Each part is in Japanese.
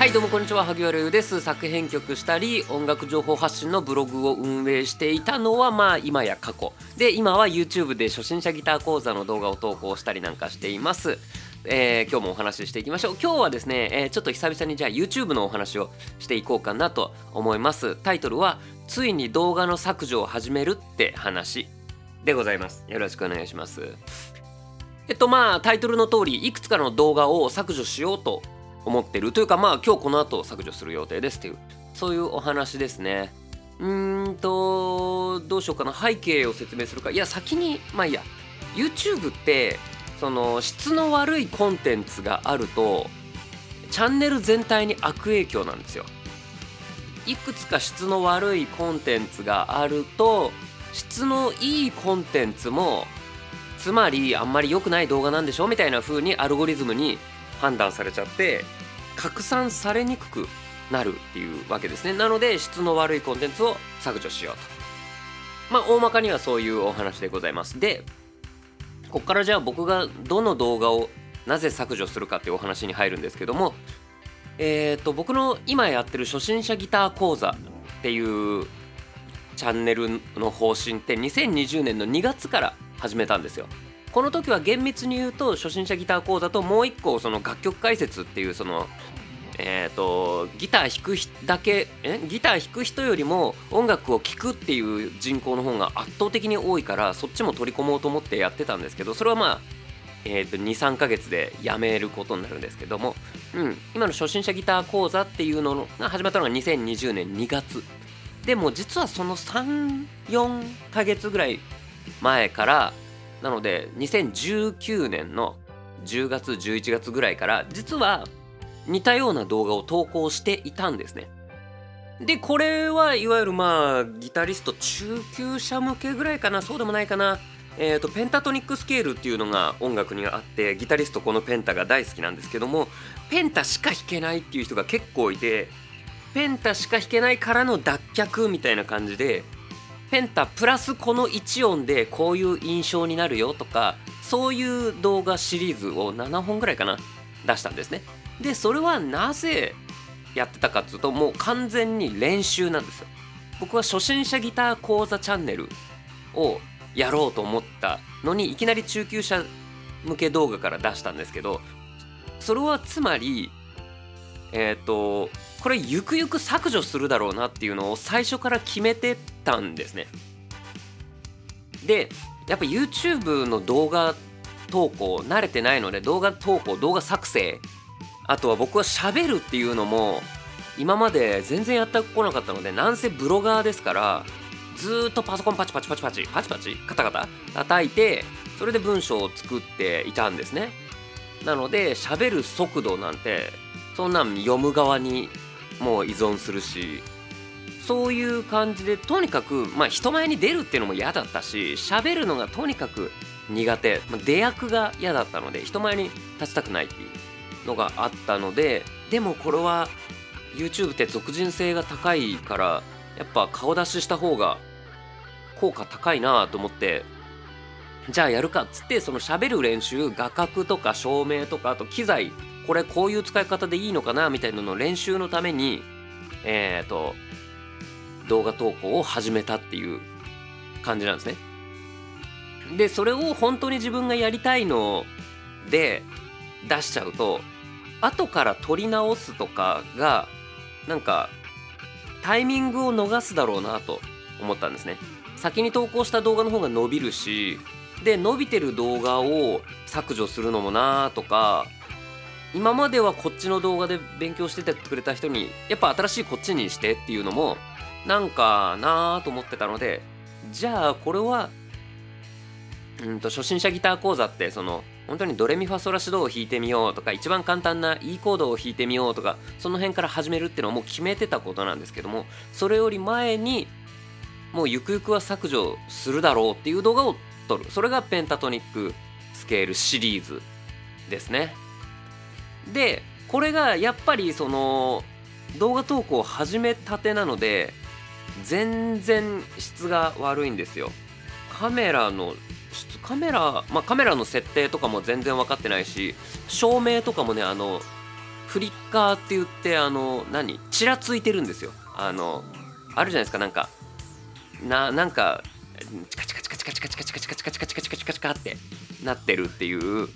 はいどうもこんにちは。萩原優です。作編曲したり音楽情報発信のブログを運営していたのはまあ今や過去。で今は YouTube で初心者ギター講座の動画を投稿したりなんかしています。えー、今日もお話ししていきましょう。今日はですね、えー、ちょっと久々にじゃあ YouTube のお話をしていこうかなと思います。タイトルはついに動画の削除を始めるって話でございます。よろしくお願いします。えっとまあタイトルの通りいくつかの動画を削除しようと思ってるというかまあ今日この後削除する予定ですっていうそういうお話ですね。うーんとどうしようかな。背景を説明するか。いや先にまあいいや。YouTube ってその質の悪いコンテンツがあるとチャンネル全体に悪影響なんですよ。いくつか質の悪いコンテンツがあると質のいいコンテンツもつまりあんまり良くない動画なんでしょみたいな風にアルゴリズムに判断されちゃって拡散されにくくなるっていうわけですね。なので質の悪いコンテンツを削除しようと。まあ大まかにはそういうお話でございます。でここからじゃあ僕がどの動画をなぜ削除するかっていうお話に入るんですけどもえっ、ー、と僕の今やってる初心者ギター講座っていうチャンネルの方針って2020年の2月から始めたんですよ。この時は厳密に言うと初心者ギター講座ともう一個その楽曲解説っていうそのえーと、ギター弾くだけえ？ギター弾く人よりも音楽を聴くっていう人口の方が圧倒的に多いからそっちも取り込もうと思ってやってたんですけどそれはまあ、えーと、23ヶ月でやめることになるんですけども、うん、今の初心者ギター講座っていうのが始まったのが2020年2月。でも実はその34ヶ月ぐらい前からなので2019年の10月11月ぐらいから実は似たような動画を投稿していたんですね。でこれはいわゆるまあギタリスト中級者向けぐらいかなそうでもないかなえーと、ペンタトニックスケールっていうのが音楽にあってギタリストこのペンタが大好きなんですけどもペンタしか弾けないっていう人が結構いてペンタしか弾けないからの脱却みたいな感じでペンタプラスこの1音でこういう印象になるよとかそういう動画シリーズを7本ぐらいかな出したんですね。でそれはなぜやってたかっていうともう完全に練習なんですよ。僕は初心者ギター講座チャンネルをやろうと思ったのにいきなり中級者向け動画から出したんですけどそれはつまりえっ、ー、とこれゆくゆく削除するだろうなっていうのを最初から決めてたんですね。でやっぱ YouTube の動画投稿慣れてないので動画投稿動画作成あとは僕は喋るっていうのも今まで全然やってこなかったのでなんせブロガーですからずっとパソコンパチパチパチパチパチパチカタカタ叩いてそれで文章を作っていたんですねなので喋る速度なんてそんなん読む側にもう依存するし。そういう感じでとにかくまあ人前に出るっていうのも嫌だったし喋るのがとにかく苦手、まあ、出役が嫌だったので人前に立ちたくないっていうのがあったのででもこれは YouTube って俗人性が高いからやっぱ顔出しした方が効果高いなと思ってじゃあやるかっつってその喋る練習画角とか照明とかあと機材これこういう使い方でいいのかなみたいなのを練習のためにえっ、ー、と動画投稿を始めたっていう感じなんですね。でそれを本当に自分がやりたいので出しちゃうと後から撮り直すとかがなんかタイミングを逃すだろうなと思ったんですね。先に投稿した動画の方が伸びるしで伸びてる動画を削除するのもなとか今まではこっちの動画で勉強しててくれた人にやっぱ新しいこっちにしてっていうのもなんかなぁと思ってたのでじゃあこれはうんと初心者ギター講座ってその本当にドレミファソラシドを弾いてみようとか一番簡単な E コードを弾いてみようとかその辺から始めるっていうのはもう決めてたことなんですけどもそれより前にもうゆくゆくは削除するだろうっていう動画を撮るそれがペンタトニックスケールシリーズですね。でこれがやっぱりその動画投稿を始めたてなので全然質が悪いんですよ。カメラのカメラまあカメラの設定とかも全然分かってないし照明とかもねあのフリッカーって言ってあの何ちらついてるんですよ。あのあるじゃないですかなんかななんかチカチカチカチカチカチカチカチカチカチカチカチカチカチカってなってるっていう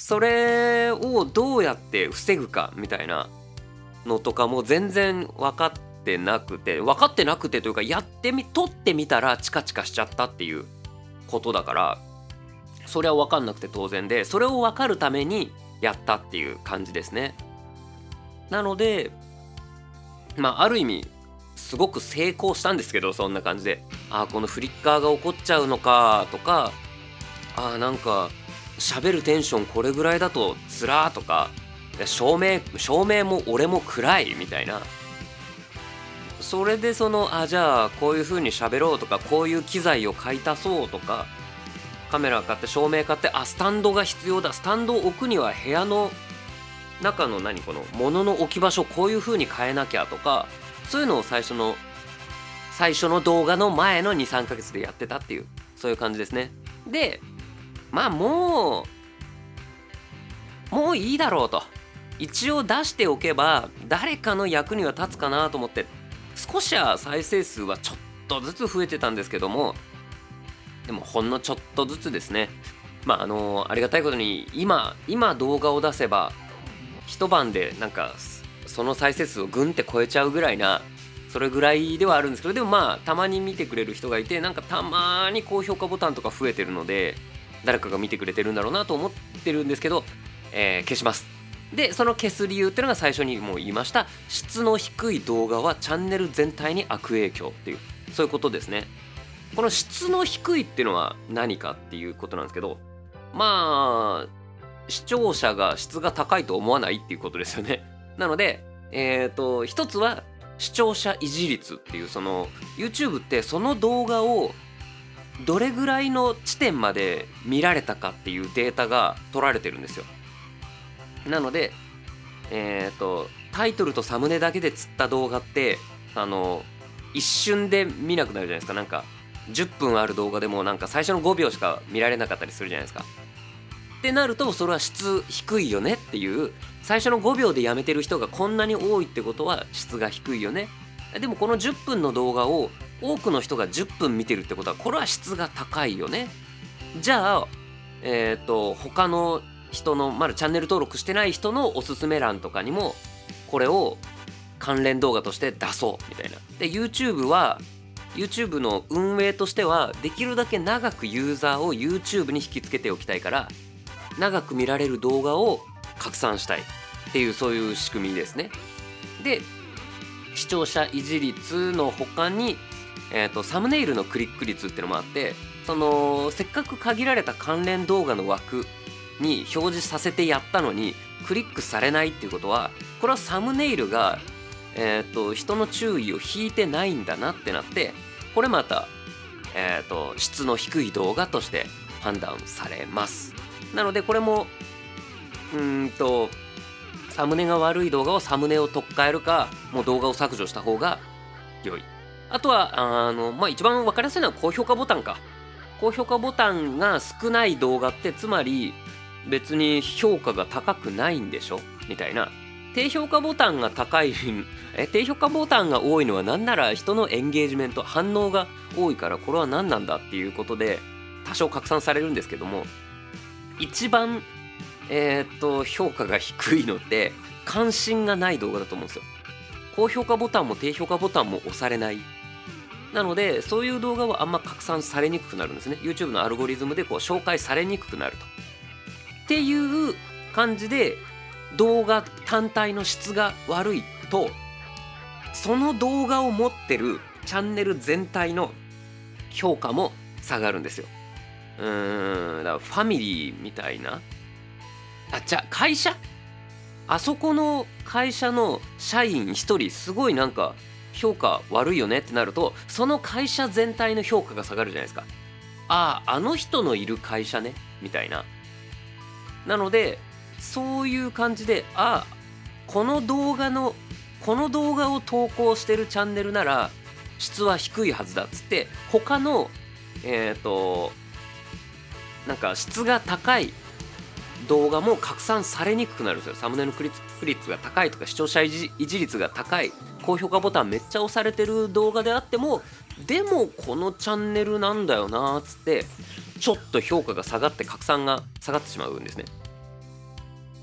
それをどうやって防ぐかみたいなのとかも全然分かってなくて分かってなくてというかやってみ撮ってみたらチカチカしちゃったっていうことだからそれは分かんなくて当然でそれを分かるためにやったっていう感じですね。なのでまあある意味すごく成功したんですけどそんな感じで。ああこのフリッカーが起こっちゃうのかとかああなんか喋るテンションこれぐらいだとつらーとか照明照明も俺も暗いみたいな。それでそのあじゃあこういう風に喋ろうとかこういう機材を買い足そうとかカメラ買って照明買ってあスタンドが必要だ。スタンドを置くには部屋の中の何この物の置き場所こういう風に変えなきゃとかそういうのを最初の最初の動画の前の23ヶ月でやってたっていうそういう感じですね。でまあもうもういいだろうと。一応出しておけば誰かの役には立つかなと思って少しは再生数はちょっとずつ増えてたんですけどもでもほんのちょっとずつですね。まああのありがたいことに今今動画を出せば一晩でなんかその再生数をグンって超えちゃうぐらいなそれぐらいではあるんですけどでもまあたまに見てくれる人がいてなんかたまに高評価ボタンとか増えてるので誰かが見てくれてるんだろうなと思ってるんですけど、えー、消します。でその消す理由っていうのが最初にも言いました。質の低い動画はチャンネル全体に悪影響っていうそういうことですね。この質の低いっていうのは何かっていうことなんですけどまあ視聴者が質が高いと思わないっていうことですよね。なのでえっ、ー、と一つは視聴者維持率っていうその YouTube ってその動画をどれぐらいの地点まで見られたかっていうデータが取られてるんですよ。なのでえっ、ー、とタイトルとサムネだけで釣った動画ってあの一瞬で見なくなるじゃないですか。なんか10分ある動画でもなんか最初の5秒しか見られなかったりするじゃないですか。ってなるとそれは質低いよねっていう最初の5秒でやめてる人がこんなに多いってことは質が低いよね。でもこの10分の動画を多くの人が10分見てるってことはこれは質が高いよね。じゃあえっ、ー、と他の人のまだチャンネル登録してない人のおすすめ欄とかにもこれを関連動画として出そうみたいな。で YouTube は YouTube の運営としてはできるだけ長くユーザーを YouTube に引きつけておきたいから長く見られる動画を拡散したいっていうそういう仕組みですね。で視聴者維持率の他にえーと、サムネイルのクリック率っていうのもあってそのせっかく限られた関連動画の枠に表示させてやったのにクリックされないっていうことはこれはサムネイルが、えーと、人の注意を引いてないんだなってなってこれまた、えーと、質の低い動画として判断されます。なのでこれもうんとサムネが悪い動画をサムネを取っ換えるかもう動画を削除した方が良い。あとはあの、まあ、一番分かりやすいのは高評価ボタンか。高評価ボタンが少ない動画ってつまり別に評価が高くないんでしょ？みたいな。低評価ボタンが高い え低評価ボタンが多いのは何なら人のエンゲージメント反応が多いからこれは何なんだっていうことで多少拡散されるんですけども。一番えー、っと評価が低いのって関心がない動画だと思うんですよ。高評価ボタンも低評価ボタンも押されない。なのでそういう動画はあんま拡散されにくくなるんですね。YouTube のアルゴリズムでこう紹介されにくくなると。っていう感じで動画単体の質が悪いとその動画を持ってるチャンネル全体の評価も下がるんですよ。うーんだからファミリーみたいな。あじゃあ会社？あそこの会社の社員1人すごいなんか評価悪いよねってなるとその会社全体の評価が下がるじゃないですか。あああの人のいる会社ね？みたいな。なのでそういう感じでああこの動画のこの動画を投稿してるチャンネルなら質は低いはずだっつって他のえっ、ー、となんか質が高い動画も拡散されにくくなるんですよ。サムネのクリック率が高いとか視聴者維持率が高い。高評価ボタンめっちゃ押されてる動画であってもでもこのチャンネルなんだよなっつってちょっと評価が下がって拡散が下がってしまうんですね。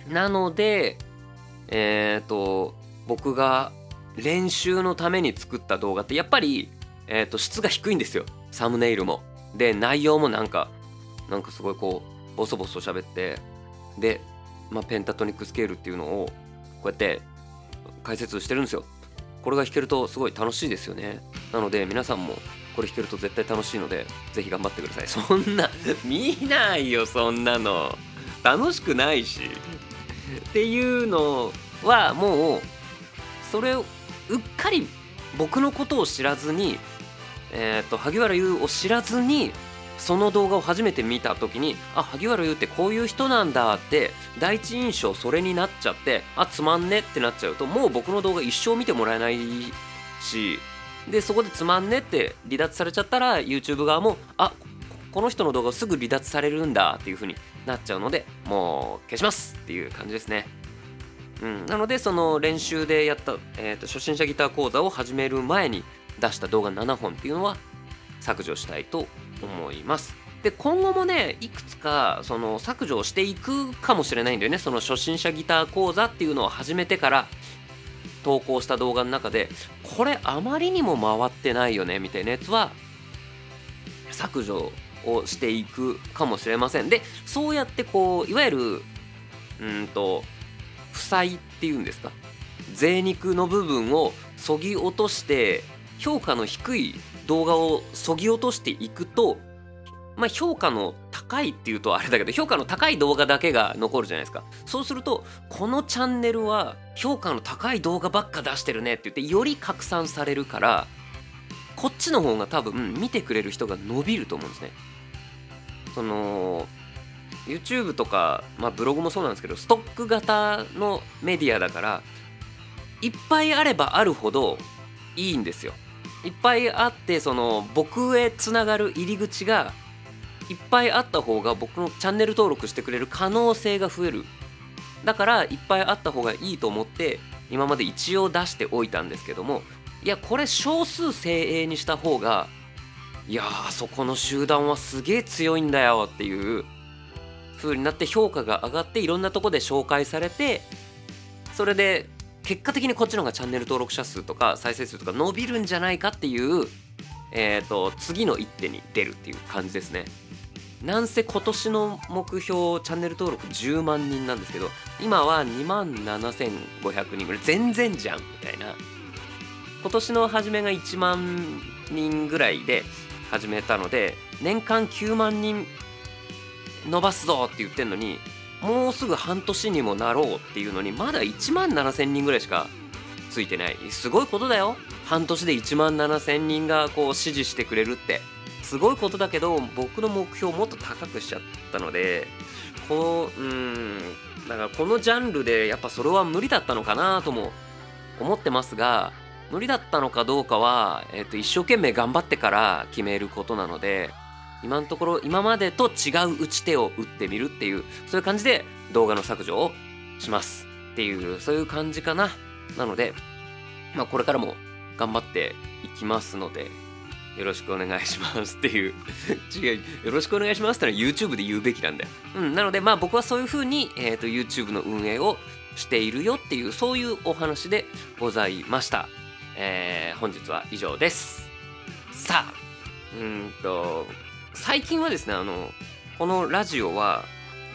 なのでえっ、ー、と僕が練習のために作った動画ってやっぱり、えー、と質が低いんですよ。サムネイルも。で内容もなんかなんかすごいこうボソボソ喋ってで、まあ、ペンタトニックスケールっていうのをこうやって解説してるんですよ。これが弾けるとすごい楽しいですよね。なので皆さんもこれ弾けると絶対楽しいのでぜひ頑張ってください。そんな 見ないよそんなの。楽しくないし。っていうのはもうそれをうっかり僕のことを知らずにえっ、ー、と萩原優を知らずにその動画を初めて見た時にあ萩原優ってこういう人なんだって第一印象それになっちゃってあつまんねってなっちゃうともう僕の動画一生見てもらえないしでそこでつまんねって離脱されちゃったら YouTube 側もあこの人の動画すぐ離脱されるんだっていう風になっちゃうのでもう消しますっていう感じですね。うん、なのでその練習でやった、えーと初心者ギター講座を始める前に出した動画7本っていうのは削除したいと思います。で今後もねいくつかその削除をしていくかもしれないんだよね。その初心者ギター講座っていうのを始めてから投稿した動画の中でこれあまりにも回ってないよねみたいなやつは削除をしていくかもしれません。でそうやってこういわゆるうんと負債っていうんですか？贅肉の部分をそぎ落として評価の低い動画をそぎ落としていくとまあ、評価の高いっていうとあれだけど評価の高い動画だけが残るじゃないですか。そうするとこのチャンネルは評価の高い動画ばっか出してるねって言ってより拡散されるからこっちの方が多分見てくれる人が伸びると思うんですね。その YouTube とか、まあ、ブログもそうなんですけどストック型のメディアだからいっぱいあればあるほどいいんですよ。いっぱいあってその僕へつながる入り口がいっぱいあった方が僕のチャンネル登録してくれる可能性が増える。だからいっぱいあった方がいいと思って今まで一応出しておいたんですけどもいやこれ少数精鋭にした方がいやーそこの集団はすげえ強いんだよっていう風になって評価が上がっていろんなとこで紹介されてそれで結果的にこっちの方がチャンネル登録者数とか再生数とか伸びるんじゃないかっていうえーと、次の一手に出るっていう感じですね。なんせ今年の目標チャンネル登録10万人なんですけど今は2万7500人ぐらい全然じゃんみたいな今年の初めが1万人ぐらいで始めたので年間9万人伸ばすぞって言ってんのにもうすぐ半年にもなろうっていうのにまだ1万7000人ぐらいしかついてない。すごいことだよ。半年で1万7000人がこう支持してくれるって。すごいことだけど僕の目標をもっと高くしちゃったのでこのうんだからこのジャンルでやっぱそれは無理だったのかなとも思ってますが無理だったのかどうかは、えー、と一生懸命頑張ってから決めることなので今のところ今までと違う打ち手を打ってみるっていうそういう感じで動画の削除をしますっていうそういう感じかな。なのでまあこれからも頑張っていきますのでよろしくお願いしますっていう。違うよろしくお願いしますってのは YouTube で言うべきなんだよ、うん、なのでまあ僕はそういう風に、えーと、YouTube の運営をしているよっていうそういうお話でございました、えー、本日は以上です。さあうんと最近はですねあのこのラジオは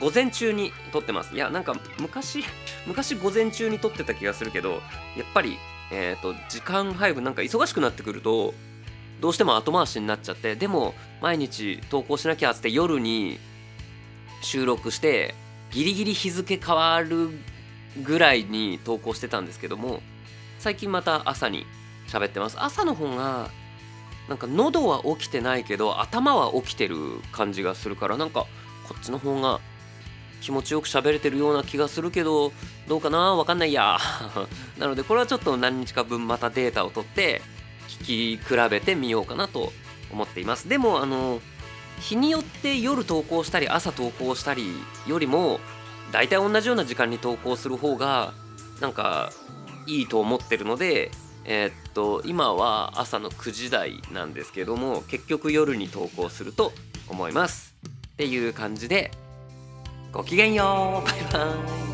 午前中に撮ってます。いやなんか昔 昔午前中に撮ってた気がするけどやっぱりえーと、時間配分なんか忙しくなってくるとどうしても後回しになっちゃってでも毎日投稿しなきゃっつって夜に収録してギリギリ日付変わるぐらいに投稿してたんですけども最近また朝に喋ってます。朝の方がなんか喉は起きてないけど頭は起きてる感じがするからなんかこっちの方が気持ちよく喋れてるような気がするけどどうかな？わかんないや。なのでこれはちょっと何日か分またデータを取って聞き比べてみようかなと思っています。でもあの日によって夜投稿したり朝投稿したりよりも大体同じような時間に投稿する方がなんかいいと思ってるのでえー、っと今は朝の9時台なんですけども結局夜に投稿すると思います。っていう感じでごきげんよう。バイバイ。